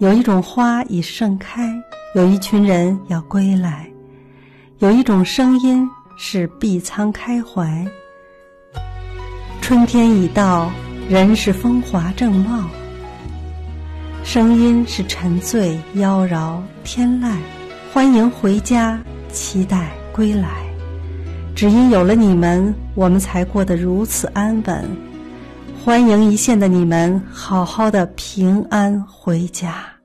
有一种花已盛开有一群人要归来。有一种声音是碧苍开怀。春天已到人是风华正茂。声音是沉醉妖娆天籁欢迎回家期待归来。只因有了你们我们才过得如此安稳。欢迎一线的你们好好的平安回家。